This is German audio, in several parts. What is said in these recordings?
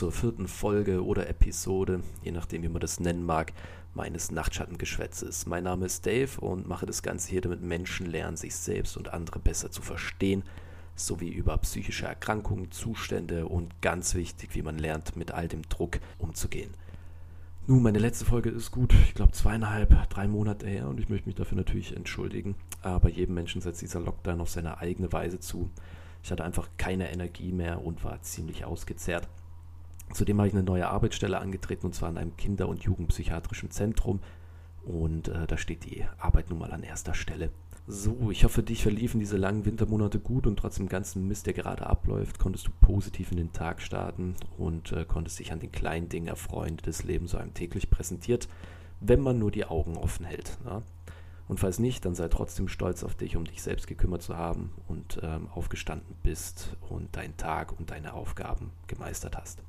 zur vierten Folge oder Episode, je nachdem wie man das nennen mag, meines Nachtschattengeschwätzes. Mein Name ist Dave und mache das Ganze hier, damit Menschen lernen, sich selbst und andere besser zu verstehen, sowie über psychische Erkrankungen, Zustände und ganz wichtig, wie man lernt, mit all dem Druck umzugehen. Nun, meine letzte Folge ist gut, ich glaube zweieinhalb, drei Monate her und ich möchte mich dafür natürlich entschuldigen. Aber jedem Menschen setzt dieser Lockdown auf seine eigene Weise zu. Ich hatte einfach keine Energie mehr und war ziemlich ausgezehrt. Zudem habe ich eine neue Arbeitsstelle angetreten und zwar in einem Kinder- und Jugendpsychiatrischen Zentrum. Und äh, da steht die Arbeit nun mal an erster Stelle. So, ich hoffe, dich verliefen diese langen Wintermonate gut und trotz dem ganzen Mist, der gerade abläuft, konntest du positiv in den Tag starten und äh, konntest dich an den kleinen Dingen erfreuen, die das Leben so einem täglich präsentiert, wenn man nur die Augen offen hält. Na? Und falls nicht, dann sei trotzdem stolz auf dich, um dich selbst gekümmert zu haben und ähm, aufgestanden bist und deinen Tag und deine Aufgaben gemeistert hast.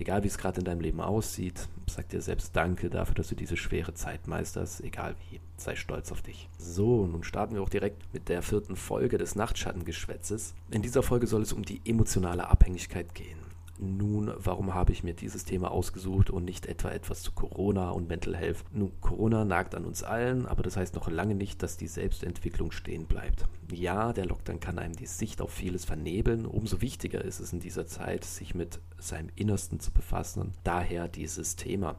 Egal wie es gerade in deinem Leben aussieht, sag dir selbst Danke dafür, dass du diese schwere Zeit meisterst, egal wie. Sei stolz auf dich. So, nun starten wir auch direkt mit der vierten Folge des Nachtschattengeschwätzes. In dieser Folge soll es um die emotionale Abhängigkeit gehen. Nun, warum habe ich mir dieses Thema ausgesucht und nicht etwa etwas zu Corona und Mental Health? Nun, Corona nagt an uns allen, aber das heißt noch lange nicht, dass die Selbstentwicklung stehen bleibt. Ja, der Lockdown kann einem die Sicht auf vieles vernebeln. Umso wichtiger ist es in dieser Zeit, sich mit seinem Innersten zu befassen. Daher dieses Thema.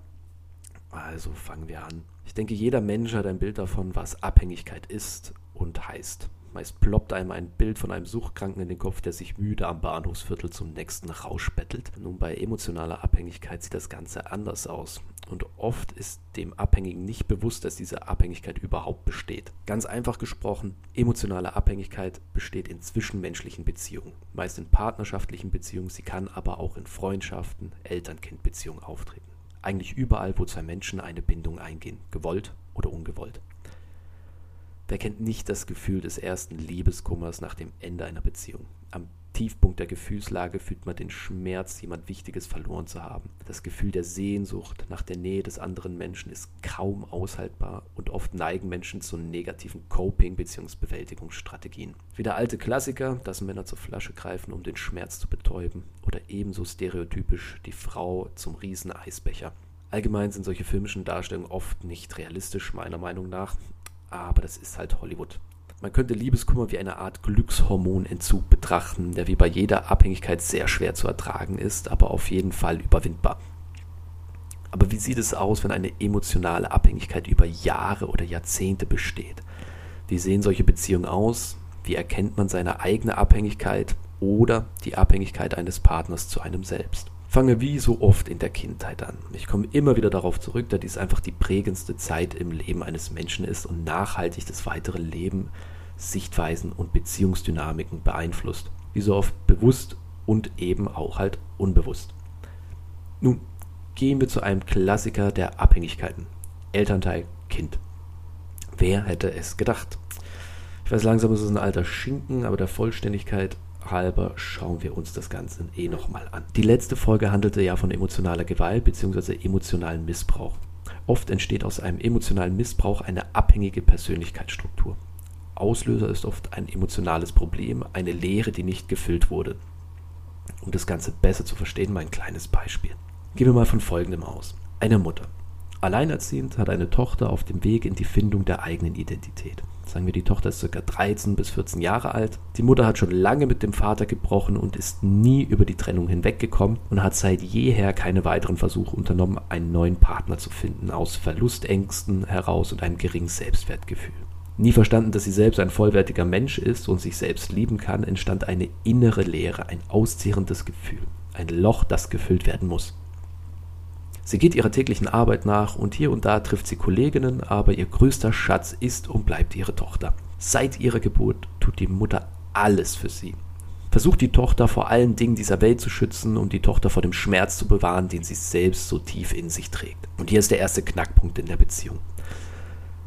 Also fangen wir an. Ich denke, jeder Mensch hat ein Bild davon, was Abhängigkeit ist und heißt. Meist ploppt einem ein Bild von einem Suchtkranken in den Kopf, der sich müde am Bahnhofsviertel zum nächsten Rausch bettelt. Nun, bei emotionaler Abhängigkeit sieht das Ganze anders aus. Und oft ist dem Abhängigen nicht bewusst, dass diese Abhängigkeit überhaupt besteht. Ganz einfach gesprochen, emotionale Abhängigkeit besteht in zwischenmenschlichen Beziehungen. Meist in partnerschaftlichen Beziehungen, sie kann aber auch in Freundschaften, Eltern-Kind-Beziehungen auftreten. Eigentlich überall, wo zwei Menschen eine Bindung eingehen, gewollt oder ungewollt. Wer kennt nicht das Gefühl des ersten Liebeskummers nach dem Ende einer Beziehung? Am Tiefpunkt der Gefühlslage fühlt man den Schmerz, jemand Wichtiges verloren zu haben. Das Gefühl der Sehnsucht nach der Nähe des anderen Menschen ist kaum aushaltbar und oft neigen Menschen zu negativen Coping- bzw. Bewältigungsstrategien. Wie der alte Klassiker, dass Männer zur Flasche greifen, um den Schmerz zu betäuben, oder ebenso stereotypisch die Frau zum Rieseneisbecher. Allgemein sind solche filmischen Darstellungen oft nicht realistisch, meiner Meinung nach, aber das ist halt Hollywood. Man könnte Liebeskummer wie eine Art Glückshormonentzug betrachten, der wie bei jeder Abhängigkeit sehr schwer zu ertragen ist, aber auf jeden Fall überwindbar. Aber wie sieht es aus, wenn eine emotionale Abhängigkeit über Jahre oder Jahrzehnte besteht? Wie sehen solche Beziehungen aus? Wie erkennt man seine eigene Abhängigkeit oder die Abhängigkeit eines Partners zu einem selbst? Fange wie so oft in der Kindheit an. Ich komme immer wieder darauf zurück, da dies einfach die prägendste Zeit im Leben eines Menschen ist und nachhaltig das weitere Leben, Sichtweisen und Beziehungsdynamiken beeinflusst. Wie so oft bewusst und eben auch halt unbewusst. Nun gehen wir zu einem Klassiker der Abhängigkeiten. Elternteil, Kind. Wer hätte es gedacht? Ich weiß langsam, ist es ein alter Schinken, aber der Vollständigkeit halber schauen wir uns das Ganze eh nochmal an. Die letzte Folge handelte ja von emotionaler Gewalt bzw. emotionalen Missbrauch. Oft entsteht aus einem emotionalen Missbrauch eine abhängige Persönlichkeitsstruktur. Auslöser ist oft ein emotionales Problem, eine Leere, die nicht gefüllt wurde. Um das Ganze besser zu verstehen, mal ein kleines Beispiel. Gehen wir mal von folgendem aus. Eine Mutter. Alleinerziehend hat eine Tochter auf dem Weg in die Findung der eigenen Identität. Sagen wir, die Tochter ist ca. 13 bis 14 Jahre alt. Die Mutter hat schon lange mit dem Vater gebrochen und ist nie über die Trennung hinweggekommen und hat seit jeher keine weiteren Versuche unternommen, einen neuen Partner zu finden, aus Verlustängsten heraus und einem geringen Selbstwertgefühl. Nie verstanden, dass sie selbst ein vollwertiger Mensch ist und sich selbst lieben kann, entstand eine innere Leere, ein auszehrendes Gefühl, ein Loch, das gefüllt werden muss. Sie geht ihrer täglichen Arbeit nach und hier und da trifft sie Kolleginnen, aber ihr größter Schatz ist und bleibt ihre Tochter. Seit ihrer Geburt tut die Mutter alles für sie. Versucht die Tochter vor allen Dingen dieser Welt zu schützen, um die Tochter vor dem Schmerz zu bewahren, den sie selbst so tief in sich trägt. Und hier ist der erste Knackpunkt in der Beziehung.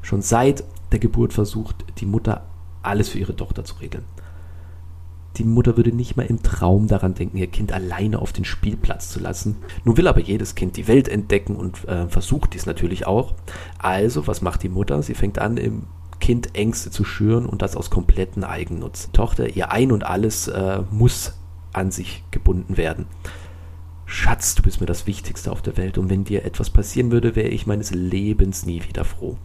Schon seit der Geburt versucht die Mutter alles für ihre Tochter zu regeln. Die Mutter würde nicht mal im Traum daran denken, ihr Kind alleine auf den Spielplatz zu lassen. Nun will aber jedes Kind die Welt entdecken und äh, versucht dies natürlich auch. Also, was macht die Mutter? Sie fängt an, im Kind Ängste zu schüren und das aus kompletten Eigennutz. Die Tochter, ihr Ein und Alles äh, muss an sich gebunden werden. Schatz, du bist mir das Wichtigste auf der Welt und wenn dir etwas passieren würde, wäre ich meines Lebens nie wieder froh.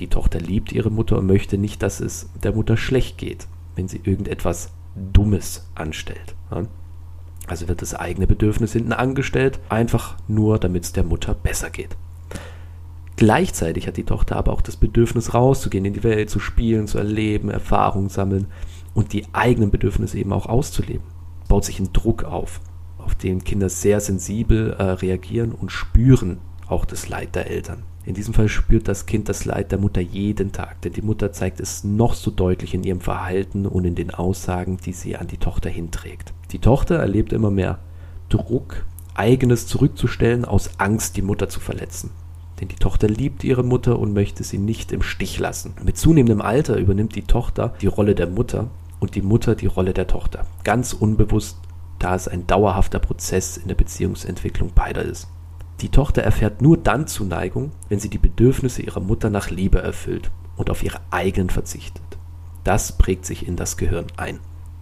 Die Tochter liebt ihre Mutter und möchte nicht, dass es der Mutter schlecht geht, wenn sie irgendetwas Dummes anstellt. Also wird das eigene Bedürfnis hinten angestellt, einfach nur, damit es der Mutter besser geht. Gleichzeitig hat die Tochter aber auch das Bedürfnis rauszugehen, in die Welt zu spielen, zu erleben, Erfahrungen sammeln und die eigenen Bedürfnisse eben auch auszuleben. Baut sich ein Druck auf, auf den Kinder sehr sensibel äh, reagieren und spüren auch das Leid der Eltern. In diesem Fall spürt das Kind das Leid der Mutter jeden Tag, denn die Mutter zeigt es noch so deutlich in ihrem Verhalten und in den Aussagen, die sie an die Tochter hinträgt. Die Tochter erlebt immer mehr Druck, eigenes zurückzustellen aus Angst, die Mutter zu verletzen. Denn die Tochter liebt ihre Mutter und möchte sie nicht im Stich lassen. Mit zunehmendem Alter übernimmt die Tochter die Rolle der Mutter und die Mutter die Rolle der Tochter. Ganz unbewusst, da es ein dauerhafter Prozess in der Beziehungsentwicklung beider ist. Die Tochter erfährt nur dann Zuneigung, wenn sie die Bedürfnisse ihrer Mutter nach Liebe erfüllt und auf ihre eigenen verzichtet. Das prägt sich in das Gehirn ein.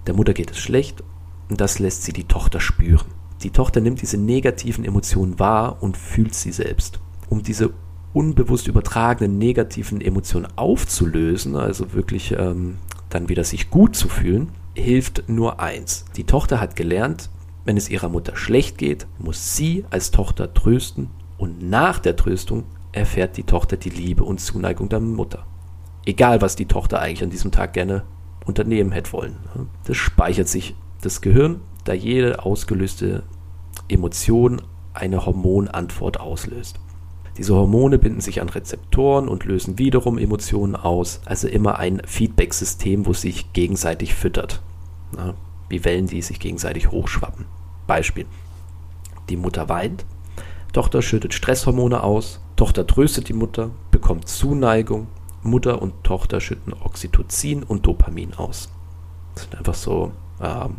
Der Mutter geht es schlecht und das lässt sie die Tochter spüren. Die Tochter nimmt diese negativen Emotionen wahr und fühlt sie selbst. Um diese unbewusst übertragenen negativen Emotionen aufzulösen, also wirklich ähm, dann wieder sich gut zu fühlen, hilft nur eins. Die Tochter hat gelernt, wenn es ihrer Mutter schlecht geht, muss sie als Tochter trösten und nach der Tröstung erfährt die Tochter die Liebe und Zuneigung der Mutter. Egal, was die Tochter eigentlich an diesem Tag gerne unternehmen hätte wollen. Das speichert sich das Gehirn, da jede ausgelöste Emotion eine Hormonantwort auslöst. Diese Hormone binden sich an Rezeptoren und lösen wiederum Emotionen aus, also immer ein Feedback-System, wo sich gegenseitig füttert. Wie Wellen, die sich gegenseitig hochschwappen. Beispiel. Die Mutter weint, Tochter schüttet Stresshormone aus, Tochter tröstet die Mutter, bekommt Zuneigung, Mutter und Tochter schütten Oxytocin und Dopamin aus. Das sind einfach so ähm,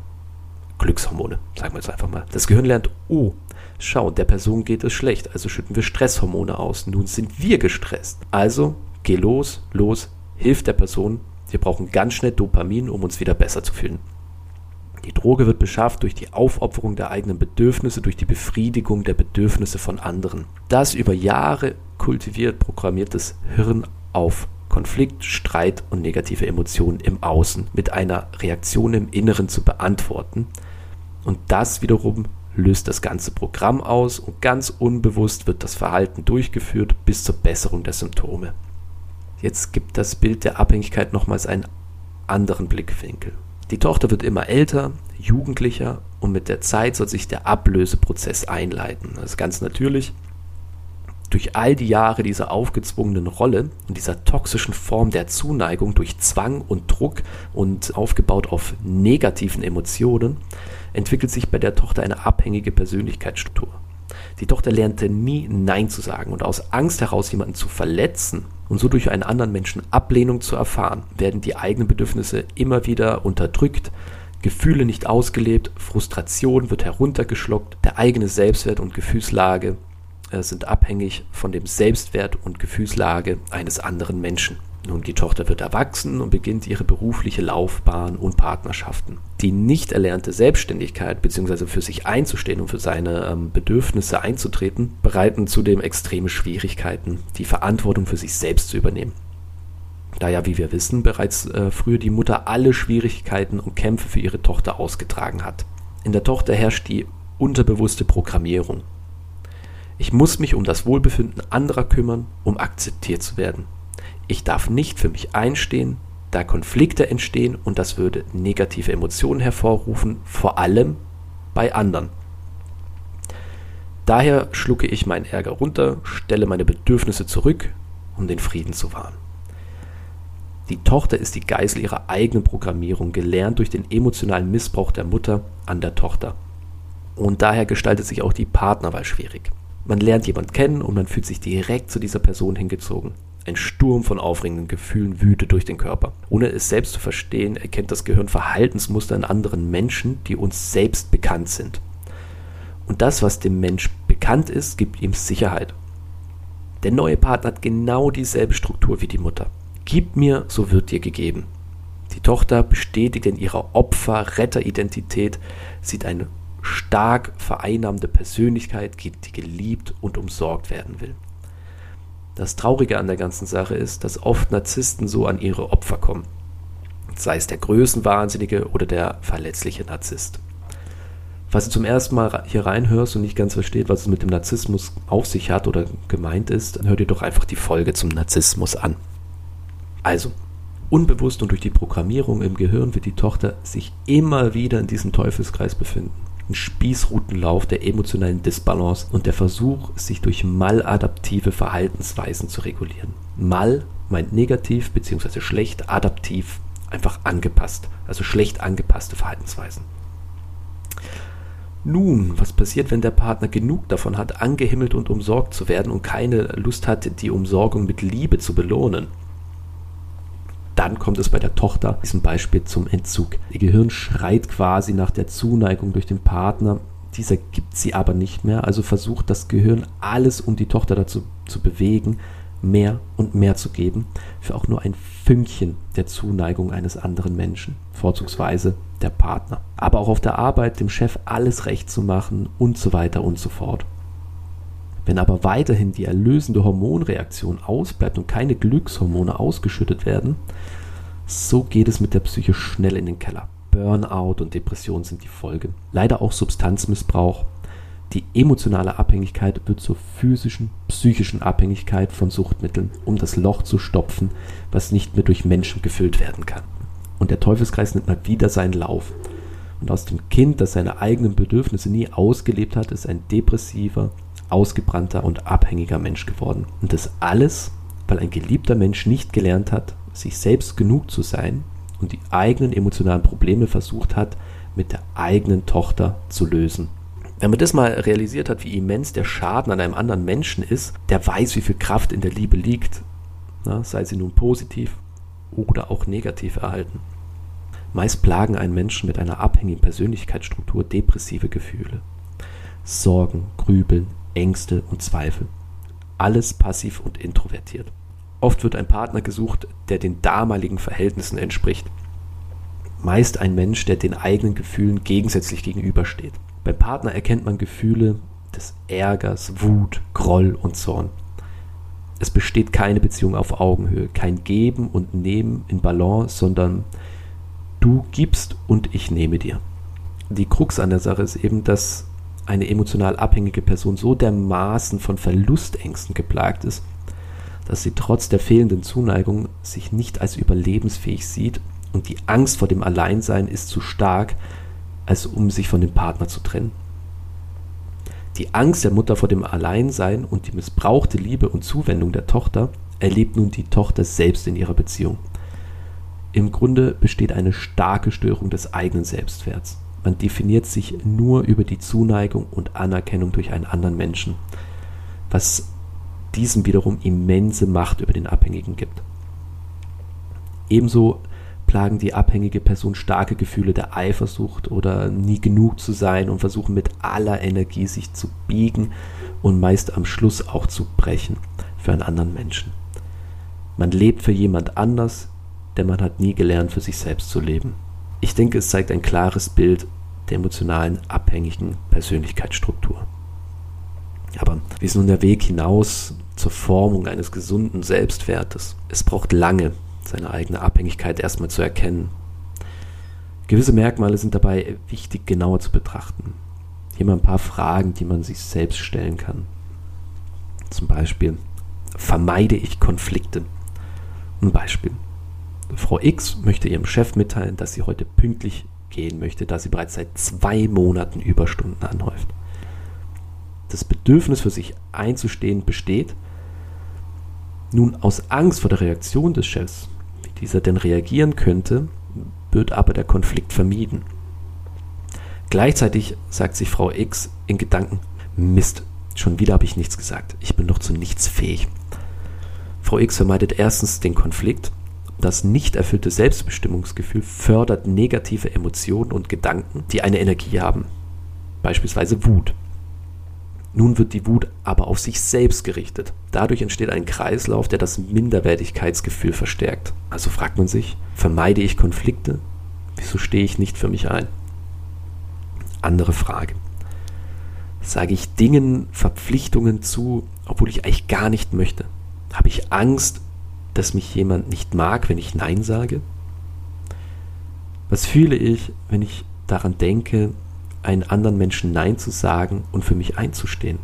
Glückshormone, sagen wir jetzt einfach mal. Das Gehirn lernt, oh, schau, der Person geht es schlecht, also schütten wir Stresshormone aus. Nun sind wir gestresst. Also geh los, los, hilf der Person. Wir brauchen ganz schnell Dopamin, um uns wieder besser zu fühlen. Die Droge wird beschafft durch die Aufopferung der eigenen Bedürfnisse, durch die Befriedigung der Bedürfnisse von anderen. Das über Jahre kultiviert programmiert das Hirn auf Konflikt, Streit und negative Emotionen im Außen mit einer Reaktion im Inneren zu beantworten. Und das wiederum löst das ganze Programm aus und ganz unbewusst wird das Verhalten durchgeführt bis zur Besserung der Symptome. Jetzt gibt das Bild der Abhängigkeit nochmals einen anderen Blickwinkel. Die Tochter wird immer älter, jugendlicher und mit der Zeit soll sich der Ablöseprozess einleiten. Das ist ganz natürlich. Durch all die Jahre dieser aufgezwungenen Rolle und dieser toxischen Form der Zuneigung durch Zwang und Druck und aufgebaut auf negativen Emotionen entwickelt sich bei der Tochter eine abhängige Persönlichkeitsstruktur. Die Tochter lernte nie Nein zu sagen und aus Angst heraus jemanden zu verletzen und so durch einen anderen Menschen Ablehnung zu erfahren, werden die eigenen Bedürfnisse immer wieder unterdrückt, Gefühle nicht ausgelebt, Frustration wird heruntergeschluckt, der eigene Selbstwert und Gefühlslage äh, sind abhängig von dem Selbstwert und Gefühlslage eines anderen Menschen. Nun, die Tochter wird erwachsen und beginnt ihre berufliche Laufbahn und Partnerschaften. Die nicht erlernte Selbstständigkeit bzw. für sich einzustehen und für seine ähm, Bedürfnisse einzutreten, bereiten zudem extreme Schwierigkeiten, die Verantwortung für sich selbst zu übernehmen. Da ja, wie wir wissen, bereits äh, früher die Mutter alle Schwierigkeiten und Kämpfe für ihre Tochter ausgetragen hat. In der Tochter herrscht die unterbewusste Programmierung. Ich muss mich um das Wohlbefinden anderer kümmern, um akzeptiert zu werden. Ich darf nicht für mich einstehen, da Konflikte entstehen und das würde negative Emotionen hervorrufen, vor allem bei anderen. Daher schlucke ich meinen Ärger runter, stelle meine Bedürfnisse zurück, um den Frieden zu wahren. Die Tochter ist die Geisel ihrer eigenen Programmierung, gelernt durch den emotionalen Missbrauch der Mutter an der Tochter. Und daher gestaltet sich auch die Partnerwahl schwierig. Man lernt jemanden kennen und man fühlt sich direkt zu dieser Person hingezogen. Ein Sturm von aufregenden Gefühlen wütet durch den Körper. Ohne es selbst zu verstehen, erkennt das Gehirn Verhaltensmuster in anderen Menschen, die uns selbst bekannt sind. Und das, was dem Mensch bekannt ist, gibt ihm Sicherheit. Der neue Partner hat genau dieselbe Struktur wie die Mutter. Gib mir, so wird dir gegeben. Die Tochter bestätigt in ihrer Opfer-Retter-Identität, sieht ein stark vereinnahmende Persönlichkeit, die geliebt und umsorgt werden will. Das Traurige an der ganzen Sache ist, dass oft Narzissten so an ihre Opfer kommen. Sei es der Größenwahnsinnige oder der verletzliche Narzisst. Falls du zum ersten Mal hier reinhörst und nicht ganz versteht, was es mit dem Narzissmus auf sich hat oder gemeint ist, dann hör dir doch einfach die Folge zum Narzissmus an. Also, unbewusst und durch die Programmierung im Gehirn wird die Tochter sich immer wieder in diesem Teufelskreis befinden. Ein Spießrutenlauf der emotionalen Disbalance und der Versuch, sich durch maladaptive Verhaltensweisen zu regulieren. Mal meint negativ bzw. schlecht, adaptiv einfach angepasst, also schlecht angepasste Verhaltensweisen. Nun, was passiert, wenn der Partner genug davon hat, angehimmelt und umsorgt zu werden und keine Lust hat, die Umsorgung mit Liebe zu belohnen? Dann kommt es bei der Tochter, diesem Beispiel, zum Entzug. Ihr Gehirn schreit quasi nach der Zuneigung durch den Partner. Dieser gibt sie aber nicht mehr, also versucht das Gehirn alles, um die Tochter dazu zu bewegen, mehr und mehr zu geben, für auch nur ein Fünkchen der Zuneigung eines anderen Menschen, vorzugsweise der Partner. Aber auch auf der Arbeit dem Chef alles recht zu machen und so weiter und so fort. Wenn aber weiterhin die erlösende Hormonreaktion ausbleibt und keine Glückshormone ausgeschüttet werden, so geht es mit der Psyche schnell in den Keller. Burnout und Depression sind die Folge. Leider auch Substanzmissbrauch, die emotionale Abhängigkeit wird zur physischen, psychischen Abhängigkeit von Suchtmitteln, um das Loch zu stopfen, was nicht mehr durch Menschen gefüllt werden kann. Und der Teufelskreis nimmt mal wieder seinen Lauf. Und aus dem Kind, das seine eigenen Bedürfnisse nie ausgelebt hat, ist ein depressiver, ausgebrannter und abhängiger Mensch geworden. Und das alles, weil ein geliebter Mensch nicht gelernt hat, sich selbst genug zu sein und die eigenen emotionalen Probleme versucht hat, mit der eigenen Tochter zu lösen. Wenn man das mal realisiert hat, wie immens der Schaden an einem anderen Menschen ist, der weiß, wie viel Kraft in der Liebe liegt, na, sei sie nun positiv oder auch negativ erhalten. Meist plagen einen Menschen mit einer abhängigen Persönlichkeitsstruktur depressive Gefühle. Sorgen, Grübeln, Ängste und Zweifel. Alles passiv und introvertiert. Oft wird ein Partner gesucht, der den damaligen Verhältnissen entspricht. Meist ein Mensch, der den eigenen Gefühlen gegensätzlich gegenübersteht. Beim Partner erkennt man Gefühle des Ärgers, Wut, Groll und Zorn. Es besteht keine Beziehung auf Augenhöhe, kein Geben und Nehmen in Balance, sondern du gibst und ich nehme dir. Die Krux an der Sache ist eben, dass eine emotional abhängige Person so dermaßen von Verlustängsten geplagt ist, dass sie trotz der fehlenden Zuneigung sich nicht als überlebensfähig sieht und die Angst vor dem Alleinsein ist zu stark, als um sich von dem Partner zu trennen. Die Angst der Mutter vor dem Alleinsein und die missbrauchte Liebe und Zuwendung der Tochter erlebt nun die Tochter selbst in ihrer Beziehung. Im Grunde besteht eine starke Störung des eigenen Selbstwerts. Man definiert sich nur über die Zuneigung und Anerkennung durch einen anderen Menschen, was diesem wiederum immense Macht über den Abhängigen gibt. Ebenso plagen die abhängige Person starke Gefühle der Eifersucht oder nie genug zu sein und versuchen mit aller Energie sich zu biegen und meist am Schluss auch zu brechen für einen anderen Menschen. Man lebt für jemand anders, denn man hat nie gelernt, für sich selbst zu leben. Ich denke, es zeigt ein klares Bild der emotionalen abhängigen Persönlichkeitsstruktur. Aber wie ist nun der Weg hinaus zur Formung eines gesunden Selbstwertes? Es braucht lange, seine eigene Abhängigkeit erstmal zu erkennen. Gewisse Merkmale sind dabei wichtig genauer zu betrachten. Hier mal ein paar Fragen, die man sich selbst stellen kann. Zum Beispiel, vermeide ich Konflikte? Ein Beispiel. Frau X möchte ihrem Chef mitteilen, dass sie heute pünktlich gehen möchte, da sie bereits seit zwei Monaten Überstunden anhäuft. Das Bedürfnis für sich einzustehen besteht. Nun aus Angst vor der Reaktion des Chefs dieser denn reagieren könnte, wird aber der Konflikt vermieden. Gleichzeitig sagt sich Frau X in Gedanken, Mist, schon wieder habe ich nichts gesagt, ich bin doch zu nichts fähig. Frau X vermeidet erstens den Konflikt, das nicht erfüllte Selbstbestimmungsgefühl fördert negative Emotionen und Gedanken, die eine Energie haben, beispielsweise Wut. Nun wird die Wut aber auf sich selbst gerichtet. Dadurch entsteht ein Kreislauf, der das Minderwertigkeitsgefühl verstärkt. Also fragt man sich, vermeide ich Konflikte? Wieso stehe ich nicht für mich ein? Andere Frage. Sage ich Dingen, Verpflichtungen zu, obwohl ich eigentlich gar nicht möchte? Habe ich Angst, dass mich jemand nicht mag, wenn ich Nein sage? Was fühle ich, wenn ich daran denke, einen anderen Menschen Nein zu sagen und für mich einzustehen?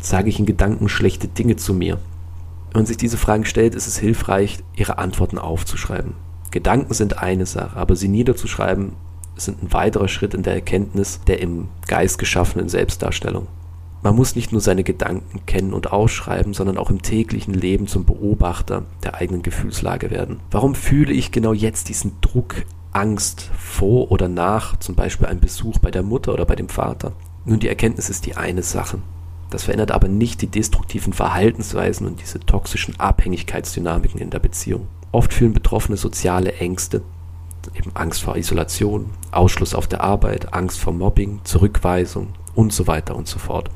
Sage ich in Gedanken schlechte Dinge zu mir? Wenn man sich diese Fragen stellt, ist es hilfreich, ihre Antworten aufzuschreiben. Gedanken sind eine Sache, aber sie niederzuschreiben sind ein weiterer Schritt in der Erkenntnis der im Geist geschaffenen Selbstdarstellung. Man muss nicht nur seine Gedanken kennen und ausschreiben, sondern auch im täglichen Leben zum Beobachter der eigenen Gefühlslage werden. Warum fühle ich genau jetzt diesen Druck, Angst vor oder nach zum Beispiel einem Besuch bei der Mutter oder bei dem Vater? Nun, die Erkenntnis ist die eine Sache. Das verändert aber nicht die destruktiven Verhaltensweisen und diese toxischen Abhängigkeitsdynamiken in der Beziehung. Oft fühlen Betroffene soziale Ängste, eben Angst vor Isolation, Ausschluss auf der Arbeit, Angst vor Mobbing, Zurückweisung und so weiter und so fort.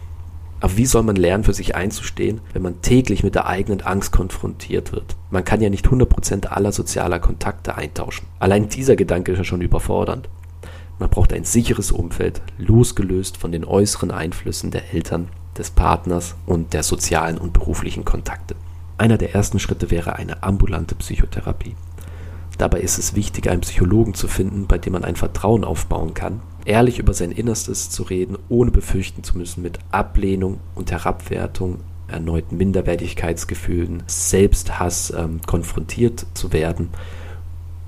Aber wie soll man lernen, für sich einzustehen, wenn man täglich mit der eigenen Angst konfrontiert wird? Man kann ja nicht 100% aller sozialer Kontakte eintauschen. Allein dieser Gedanke ist ja schon überfordernd. Man braucht ein sicheres Umfeld, losgelöst von den äußeren Einflüssen der Eltern, des Partners und der sozialen und beruflichen Kontakte. Einer der ersten Schritte wäre eine ambulante Psychotherapie. Dabei ist es wichtig, einen Psychologen zu finden, bei dem man ein Vertrauen aufbauen kann, ehrlich über sein Innerstes zu reden, ohne befürchten zu müssen, mit Ablehnung und Herabwertung, erneuten Minderwertigkeitsgefühlen, Selbsthass ähm, konfrontiert zu werden.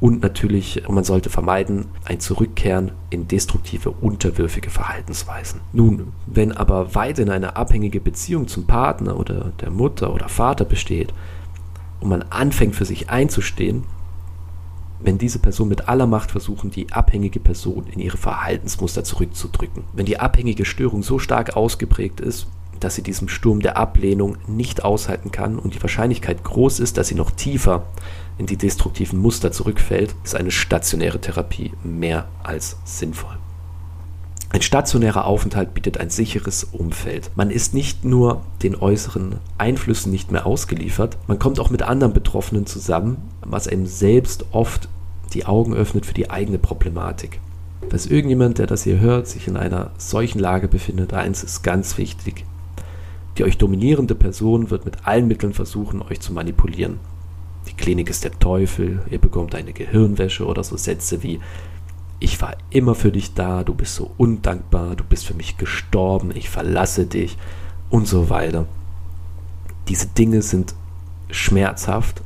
Und natürlich, man sollte vermeiden, ein Zurückkehren in destruktive, unterwürfige Verhaltensweisen. Nun, wenn aber weiterhin eine abhängige Beziehung zum Partner oder der Mutter oder Vater besteht und man anfängt für sich einzustehen, wenn diese Person mit aller Macht versuchen, die abhängige Person in ihre Verhaltensmuster zurückzudrücken. Wenn die abhängige Störung so stark ausgeprägt ist, dass sie diesem Sturm der Ablehnung nicht aushalten kann und die Wahrscheinlichkeit groß ist, dass sie noch tiefer in die destruktiven Muster zurückfällt, ist eine stationäre Therapie mehr als sinnvoll. Ein stationärer Aufenthalt bietet ein sicheres Umfeld. Man ist nicht nur den äußeren Einflüssen nicht mehr ausgeliefert, man kommt auch mit anderen Betroffenen zusammen, was einem selbst oft die Augen öffnet für die eigene Problematik. Falls irgendjemand, der das hier hört, sich in einer solchen Lage befindet, eins ist ganz wichtig. Die euch dominierende Person wird mit allen Mitteln versuchen, euch zu manipulieren. Die Klinik ist der Teufel, ihr bekommt eine Gehirnwäsche oder so Sätze wie ich war immer für dich da, du bist so undankbar, du bist für mich gestorben, ich verlasse dich und so weiter. Diese Dinge sind schmerzhaft,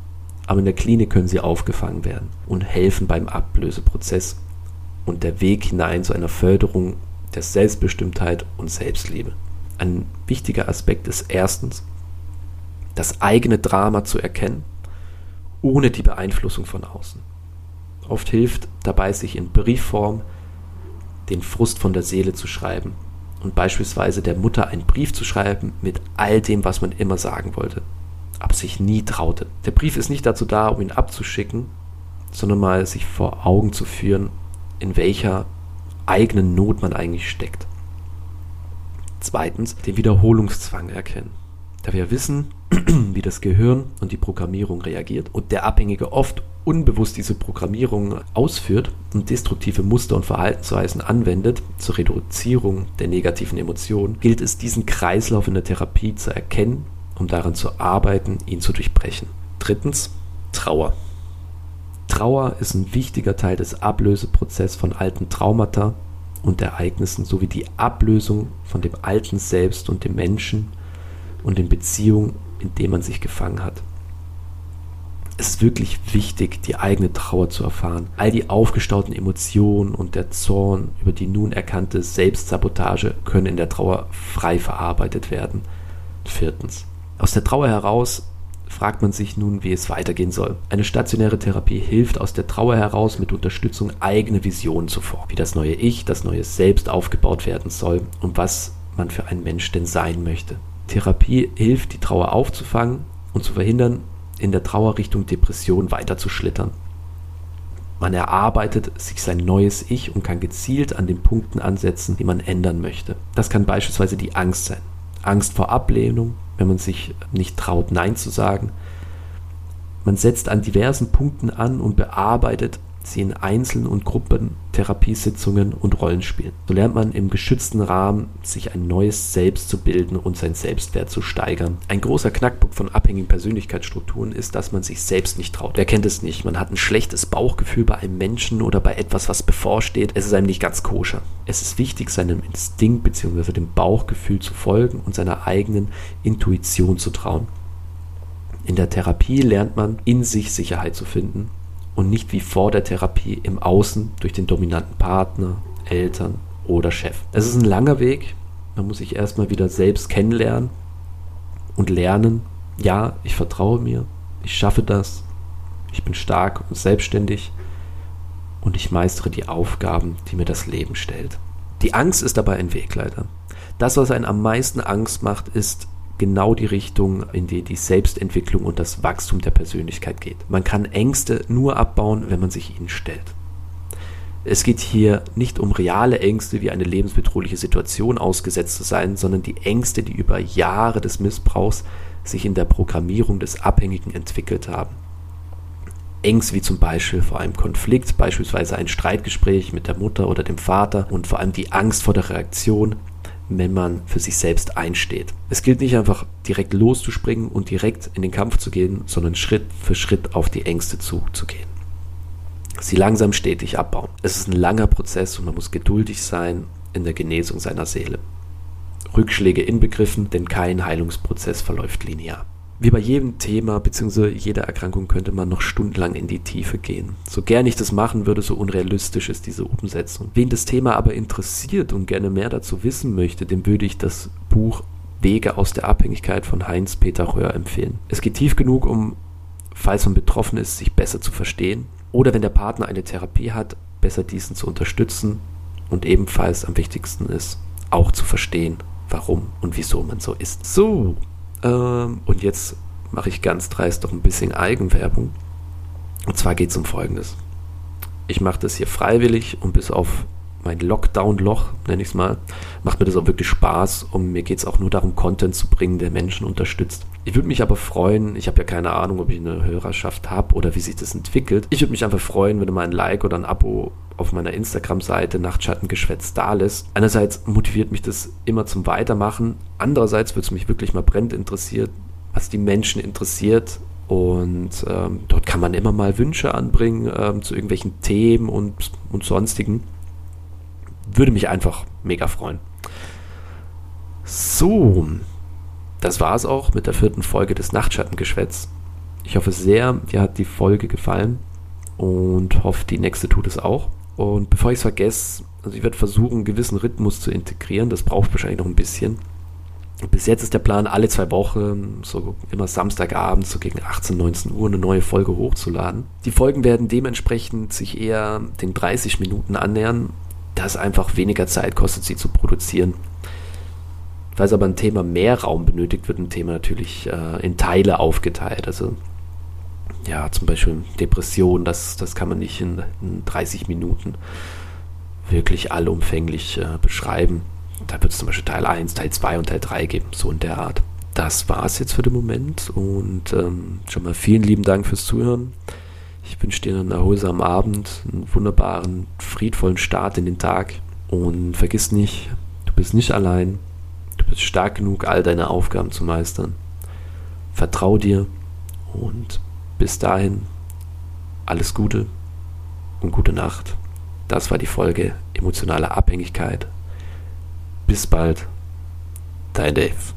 aber in der Klinik können sie aufgefangen werden und helfen beim Ablöseprozess und der Weg hinein zu einer Förderung der Selbstbestimmtheit und Selbstliebe. Ein wichtiger Aspekt ist erstens, das eigene Drama zu erkennen, ohne die Beeinflussung von außen. Oft hilft dabei, sich in Briefform den Frust von der Seele zu schreiben und beispielsweise der Mutter einen Brief zu schreiben mit all dem, was man immer sagen wollte, aber sich nie traute. Der Brief ist nicht dazu da, um ihn abzuschicken, sondern mal sich vor Augen zu führen, in welcher eigenen Not man eigentlich steckt. Zweitens, den Wiederholungszwang erkennen. Da wir wissen, wie das Gehirn und die Programmierung reagiert und der Abhängige oft unbewusst diese Programmierung ausführt und destruktive Muster und Verhaltensweisen anwendet zur Reduzierung der negativen Emotionen, gilt es, diesen Kreislauf in der Therapie zu erkennen, um daran zu arbeiten, ihn zu durchbrechen. Drittens, Trauer. Trauer ist ein wichtiger Teil des Ablöseprozesses von alten Traumata und Ereignissen sowie die Ablösung von dem alten Selbst und dem Menschen und den Beziehungen, in denen man sich gefangen hat es ist wirklich wichtig, die eigene Trauer zu erfahren. All die aufgestauten Emotionen und der Zorn über die nun erkannte Selbstsabotage können in der Trauer frei verarbeitet werden. Viertens. Aus der Trauer heraus fragt man sich nun, wie es weitergehen soll. Eine stationäre Therapie hilft aus der Trauer heraus mit Unterstützung eigene Visionen zu formen, wie das neue Ich, das neue Selbst aufgebaut werden soll und was man für ein Mensch denn sein möchte. Therapie hilft, die Trauer aufzufangen und zu verhindern, in der Trauer Richtung Depression weiter zu schlittern. Man erarbeitet sich sein neues Ich und kann gezielt an den Punkten ansetzen, die man ändern möchte. Das kann beispielsweise die Angst sein. Angst vor Ablehnung, wenn man sich nicht traut, Nein zu sagen. Man setzt an diversen Punkten an und bearbeitet sie in Einzel- und Gruppentherapiesitzungen und Rollenspielen. So lernt man im geschützten Rahmen, sich ein neues Selbst zu bilden und sein Selbstwert zu steigern. Ein großer Knackpunkt von abhängigen Persönlichkeitsstrukturen ist, dass man sich selbst nicht traut. Wer kennt es nicht? Man hat ein schlechtes Bauchgefühl bei einem Menschen oder bei etwas, was bevorsteht. Es ist einem nicht ganz koscher. Es ist wichtig, seinem Instinkt bzw. dem Bauchgefühl zu folgen und seiner eigenen Intuition zu trauen. In der Therapie lernt man, in sich Sicherheit zu finden und nicht wie vor der Therapie im Außen durch den dominanten Partner, Eltern oder Chef. Es ist ein langer Weg. Man muss sich erstmal wieder selbst kennenlernen und lernen, ja, ich vertraue mir, ich schaffe das, ich bin stark und selbstständig und ich meistere die Aufgaben, die mir das Leben stellt. Die Angst ist dabei ein Wegleiter. Das, was einen am meisten Angst macht, ist genau die Richtung, in die die Selbstentwicklung und das Wachstum der Persönlichkeit geht. Man kann Ängste nur abbauen, wenn man sich ihnen stellt. Es geht hier nicht um reale Ängste wie eine lebensbedrohliche Situation ausgesetzt zu sein, sondern die Ängste, die über Jahre des Missbrauchs sich in der Programmierung des Abhängigen entwickelt haben. Ängste wie zum Beispiel vor einem Konflikt, beispielsweise ein Streitgespräch mit der Mutter oder dem Vater und vor allem die Angst vor der Reaktion, wenn man für sich selbst einsteht. Es gilt nicht einfach direkt loszuspringen und direkt in den Kampf zu gehen, sondern Schritt für Schritt auf die Ängste zuzugehen. Sie langsam stetig abbauen. Es ist ein langer Prozess und man muss geduldig sein in der Genesung seiner Seele. Rückschläge inbegriffen, denn kein Heilungsprozess verläuft linear. Wie bei jedem Thema bzw. jeder Erkrankung könnte man noch stundenlang in die Tiefe gehen. So gern ich das machen würde, so unrealistisch ist diese Umsetzung. Wen das Thema aber interessiert und gerne mehr dazu wissen möchte, dem würde ich das Buch Wege aus der Abhängigkeit von Heinz-Peter Röhr empfehlen. Es geht tief genug, um, falls man betroffen ist, sich besser zu verstehen oder wenn der Partner eine Therapie hat, besser diesen zu unterstützen und ebenfalls am wichtigsten ist, auch zu verstehen, warum und wieso man so ist. So, ähm, und jetzt mache ich ganz dreist doch ein bisschen Eigenwerbung. Und zwar geht es um Folgendes. Ich mache das hier freiwillig und bis auf mein Lockdown-Loch, nenne ich es mal, macht mir das auch wirklich Spaß und mir geht es auch nur darum, Content zu bringen, der Menschen unterstützt. Ich würde mich aber freuen, ich habe ja keine Ahnung, ob ich eine Hörerschaft habe oder wie sich das entwickelt. Ich würde mich einfach freuen, wenn du mal ein Like oder ein Abo auf meiner Instagram-Seite Nachtschattengeschwätz da lässt. Einerseits motiviert mich das immer zum Weitermachen, andererseits würde es mich wirklich mal brennend interessiert, was die Menschen interessiert. Und ähm, dort kann man immer mal Wünsche anbringen ähm, zu irgendwelchen Themen und, und sonstigen. Würde mich einfach mega freuen. So, das war es auch mit der vierten Folge des Nachtschattengeschwätz. Ich hoffe sehr, dir hat die Folge gefallen und hoffe, die nächste tut es auch. Und bevor ich es vergesse, also ich werde versuchen, einen gewissen Rhythmus zu integrieren. Das braucht wahrscheinlich noch ein bisschen. Bis jetzt ist der Plan, alle zwei Wochen, so immer Samstagabend, so gegen 18, 19 Uhr, eine neue Folge hochzuladen. Die Folgen werden dementsprechend sich eher den 30 Minuten annähern, da es einfach weniger Zeit kostet, sie zu produzieren. Falls aber ein Thema mehr Raum benötigt, wird ein Thema natürlich äh, in Teile aufgeteilt. Also ja, zum Beispiel Depression, das, das kann man nicht in, in 30 Minuten wirklich allumfänglich äh, beschreiben. Da wird es zum Beispiel Teil 1, Teil 2 und Teil 3 geben, so in der Art. Das war es jetzt für den Moment und ähm, schon mal vielen lieben Dank fürs Zuhören. Ich wünsche dir einen erholsamen Abend, einen wunderbaren, friedvollen Start in den Tag und vergiss nicht, du bist nicht allein, du bist stark genug, all deine Aufgaben zu meistern. Vertrau dir und bis dahin alles Gute und gute Nacht. Das war die Folge emotionale Abhängigkeit. Bis bald, dein Dave.